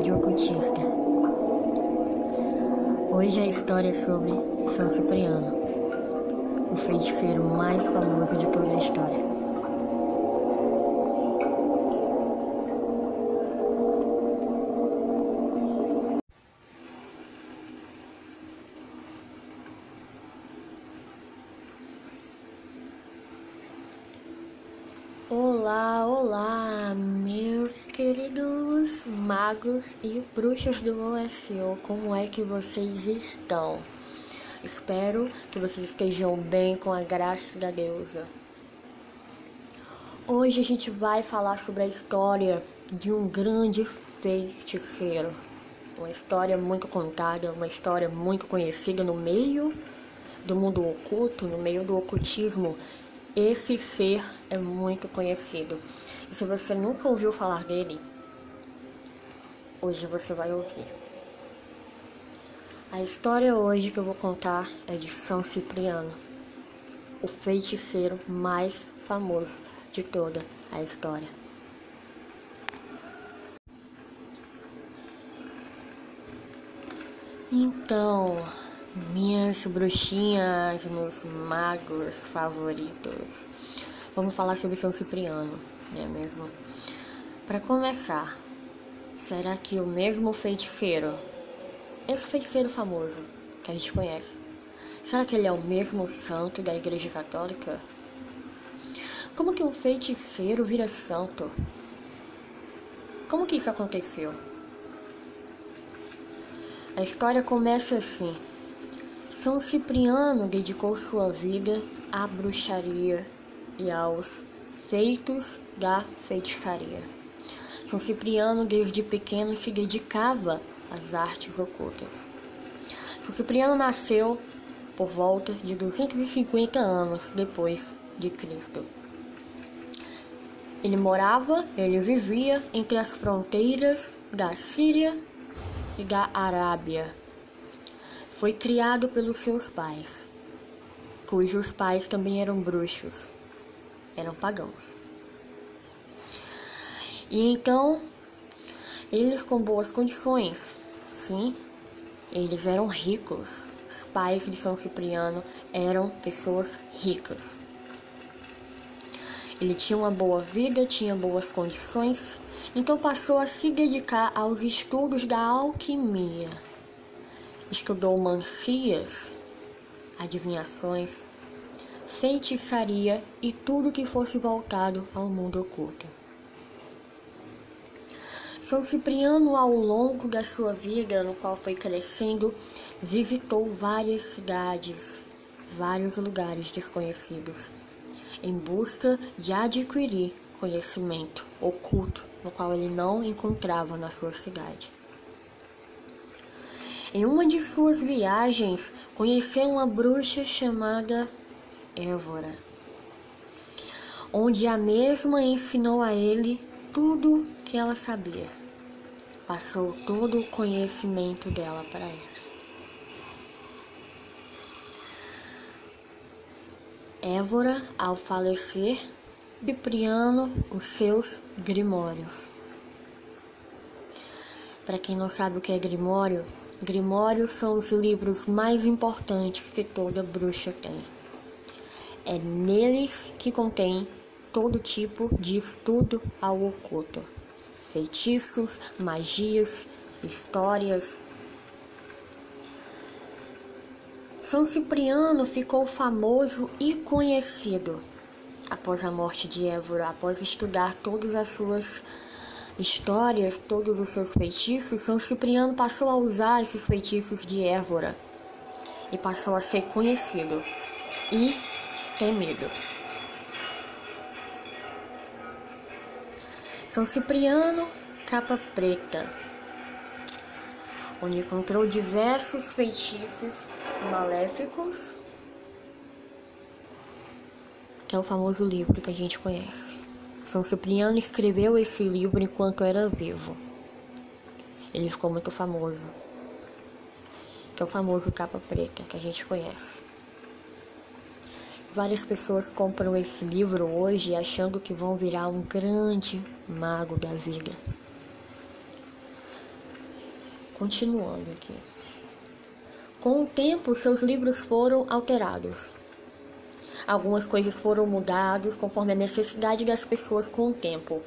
Rádio Ocultista. Hoje a história é sobre São Cipriano, o feiticeiro mais famoso de toda a história. Magos e bruxas do OSO, como é que vocês estão? Espero que vocês estejam bem com a graça da deusa. Hoje a gente vai falar sobre a história de um grande feiticeiro. Uma história muito contada, uma história muito conhecida no meio do mundo oculto, no meio do ocultismo esse ser é muito conhecido. E se você nunca ouviu falar dele, hoje você vai ouvir. A história hoje que eu vou contar é de São Cipriano, o feiticeiro mais famoso de toda a história. Então, minhas bruxinhas, meus magos favoritos. Vamos falar sobre São Cipriano, não é mesmo? Para começar, será que o mesmo feiticeiro, esse feiticeiro famoso que a gente conhece, será que ele é o mesmo santo da Igreja Católica? Como que um feiticeiro vira santo? Como que isso aconteceu? A história começa assim. São Cipriano dedicou sua vida à bruxaria e aos feitos da feitiçaria. São Cipriano, desde pequeno, se dedicava às artes ocultas. São Cipriano nasceu por volta de 250 anos depois de Cristo. Ele morava, ele vivia entre as fronteiras da Síria e da Arábia foi criado pelos seus pais, cujos pais também eram bruxos, eram pagãos. E então, eles com boas condições, sim, eles eram ricos. Os pais de São Cipriano eram pessoas ricas. Ele tinha uma boa vida, tinha boas condições, então passou a se dedicar aos estudos da alquimia Estudou mancias, adivinhações, feitiçaria e tudo que fosse voltado ao mundo oculto. São Cipriano, ao longo da sua vida, no qual foi crescendo, visitou várias cidades, vários lugares desconhecidos, em busca de adquirir conhecimento oculto, no qual ele não encontrava na sua cidade. Em uma de suas viagens, conheceu uma bruxa chamada Évora, onde a mesma ensinou a ele tudo que ela sabia. Passou todo o conhecimento dela para ela. Évora, ao falecer, Cipriano os seus grimórios. Para quem não sabe o que é grimório, Grimórios são os livros mais importantes que toda bruxa tem. É neles que contém todo tipo de estudo ao oculto, feitiços, magias, histórias. São Cipriano ficou famoso e conhecido após a morte de Évora, após estudar todas as suas histórias, todos os seus feitiços, São Cipriano passou a usar esses feitiços de Évora e passou a ser conhecido e temido. São Cipriano, capa preta, onde encontrou diversos feitiços maléficos, que é o famoso livro que a gente conhece. São Cipriano escreveu esse livro enquanto era vivo. Ele ficou muito famoso. Que é o famoso capa preta que a gente conhece. Várias pessoas compram esse livro hoje achando que vão virar um grande mago da vida. Continuando aqui. Com o tempo, seus livros foram alterados. Algumas coisas foram mudadas conforme a necessidade das pessoas com o tempo.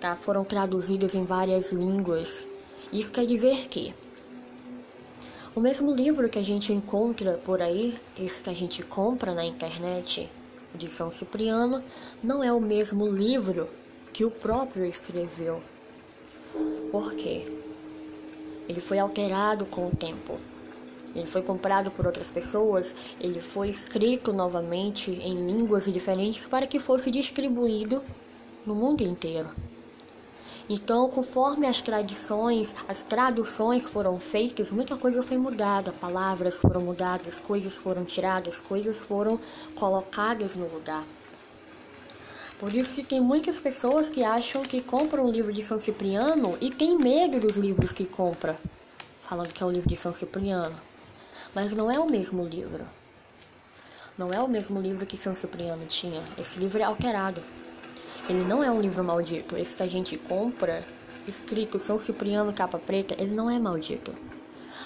Tá? Foram traduzidas em várias línguas. Isso quer dizer que o mesmo livro que a gente encontra por aí, esse que a gente compra na internet, de São Cipriano, não é o mesmo livro que o próprio escreveu. Por quê? Ele foi alterado com o tempo. Ele foi comprado por outras pessoas, ele foi escrito novamente em línguas diferentes para que fosse distribuído no mundo inteiro. Então, conforme as tradições, as traduções foram feitas, muita coisa foi mudada, palavras foram mudadas, coisas foram tiradas, coisas foram colocadas no lugar. Por isso tem muitas pessoas que acham que compram o livro de São Cipriano e tem medo dos livros que compra, falando que é o livro de São Cipriano. Mas não é o mesmo livro. Não é o mesmo livro que São Cipriano tinha. Esse livro é alterado. Ele não é um livro maldito. Esse que a gente compra, escrito São Cipriano capa preta, ele não é maldito.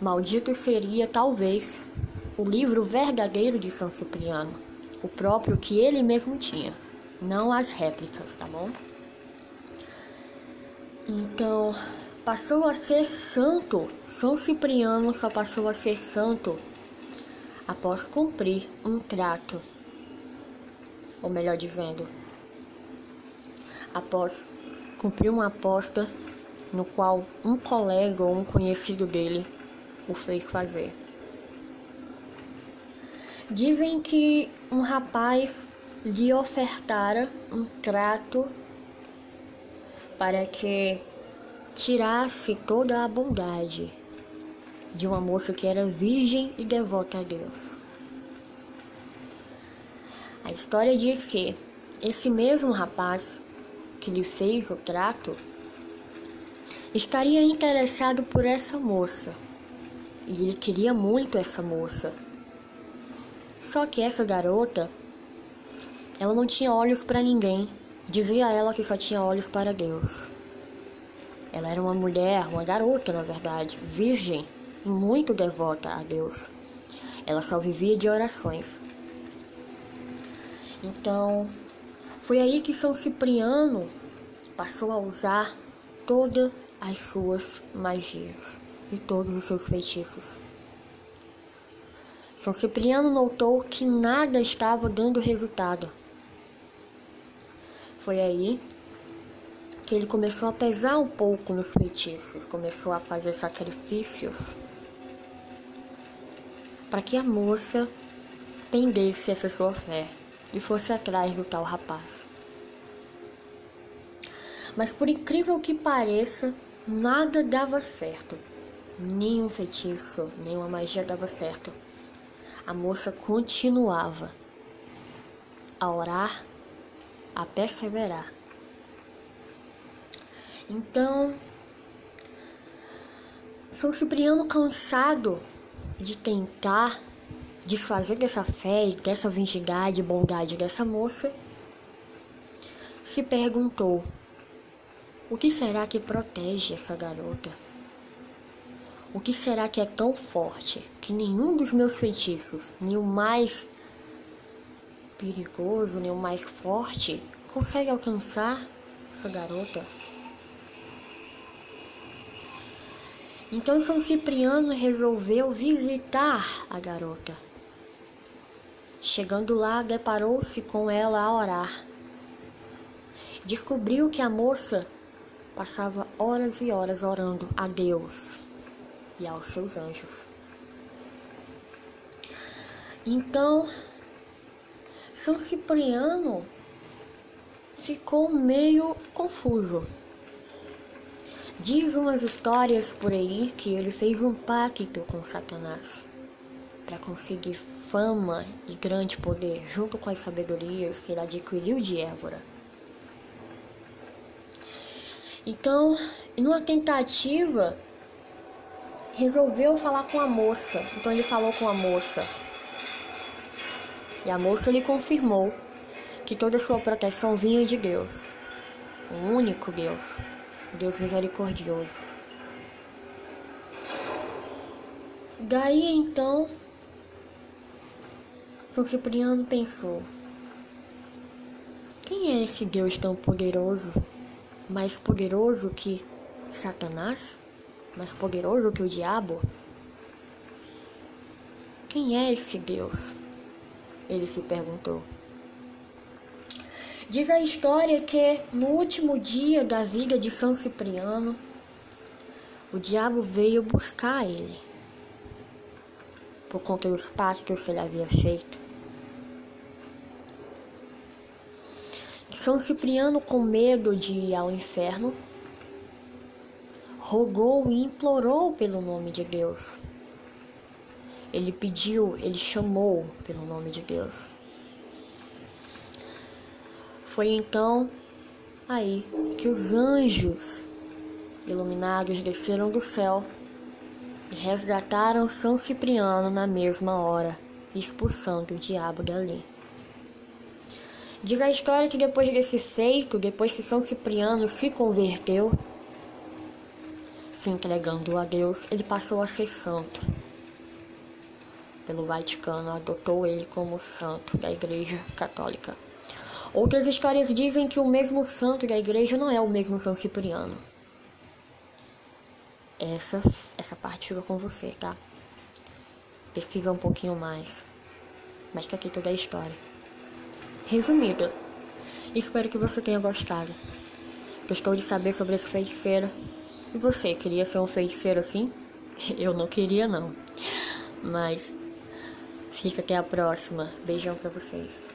Maldito seria talvez o livro verdadeiro de São Cipriano, o próprio que ele mesmo tinha, não as réplicas, tá bom? Então, passou a ser santo. São Cipriano só passou a ser santo após cumprir um trato, ou melhor dizendo, após cumprir uma aposta no qual um colega ou um conhecido dele o fez fazer. Dizem que um rapaz lhe ofertara um trato para que tirasse toda a bondade de uma moça que era virgem e devota a Deus. A história diz que esse mesmo rapaz que lhe fez o trato estaria interessado por essa moça e ele queria muito essa moça. Só que essa garota, ela não tinha olhos para ninguém. Dizia ela que só tinha olhos para Deus. Ela era uma mulher, uma garota, na verdade, virgem e muito devota a Deus. Ela só vivia de orações. Então, foi aí que São Cipriano passou a usar todas as suas magias e todos os seus feitiços. São Cipriano notou que nada estava dando resultado. Foi aí que ele começou a pesar um pouco nos feitiços, começou a fazer sacrifícios para que a moça pendesse essa sua fé e fosse atrás do tal rapaz. Mas por incrível que pareça, nada dava certo. Nenhum feitiço, nenhuma magia dava certo. A moça continuava a orar, a perseverar. Então, São Cipriano, cansado de tentar desfazer dessa fé e dessa virgindade e bondade dessa moça, se perguntou: o que será que protege essa garota? O que será que é tão forte que nenhum dos meus feitiços, nem o mais perigoso, nem o mais forte, consegue alcançar essa garota? Então São Cipriano resolveu visitar a garota. Chegando lá, deparou-se com ela a orar. Descobriu que a moça passava horas e horas orando a Deus e aos seus anjos. Então, São Cipriano ficou meio confuso. Diz umas histórias por aí que ele fez um pacto com Satanás para conseguir fama e grande poder, junto com as sabedorias que ele adquiriu de Évora. Então, numa tentativa, resolveu falar com a moça. Então ele falou com a moça. E a moça lhe confirmou que toda sua proteção vinha de Deus, o único Deus. Deus misericordioso. Daí então, São Cipriano pensou: quem é esse Deus tão poderoso, mais poderoso que Satanás, mais poderoso que o diabo? Quem é esse Deus? Ele se perguntou. Diz a história que no último dia da vida de São Cipriano, o diabo veio buscar ele por conta dos passos que ele havia feito. São Cipriano, com medo de ir ao inferno, rogou e implorou pelo nome de Deus. Ele pediu, ele chamou pelo nome de Deus. Foi então aí que os anjos iluminados desceram do céu e resgataram São Cipriano na mesma hora, expulsando o diabo dali. Diz a história que depois desse feito, depois que São Cipriano se converteu, se entregando a Deus, ele passou a ser santo. Pelo Vaticano, adotou ele como santo da Igreja Católica. Outras histórias dizem que o mesmo santo da igreja não é o mesmo São Cipriano. Essa, essa parte fica com você, tá? Pesquisa um pouquinho mais. Mas que aqui toda a história. Resumido, espero que você tenha gostado. Gostou de saber sobre esse feiticeiro? E você, queria ser um feiticeiro assim? Eu não queria, não. Mas fica até a próxima. Beijão pra vocês.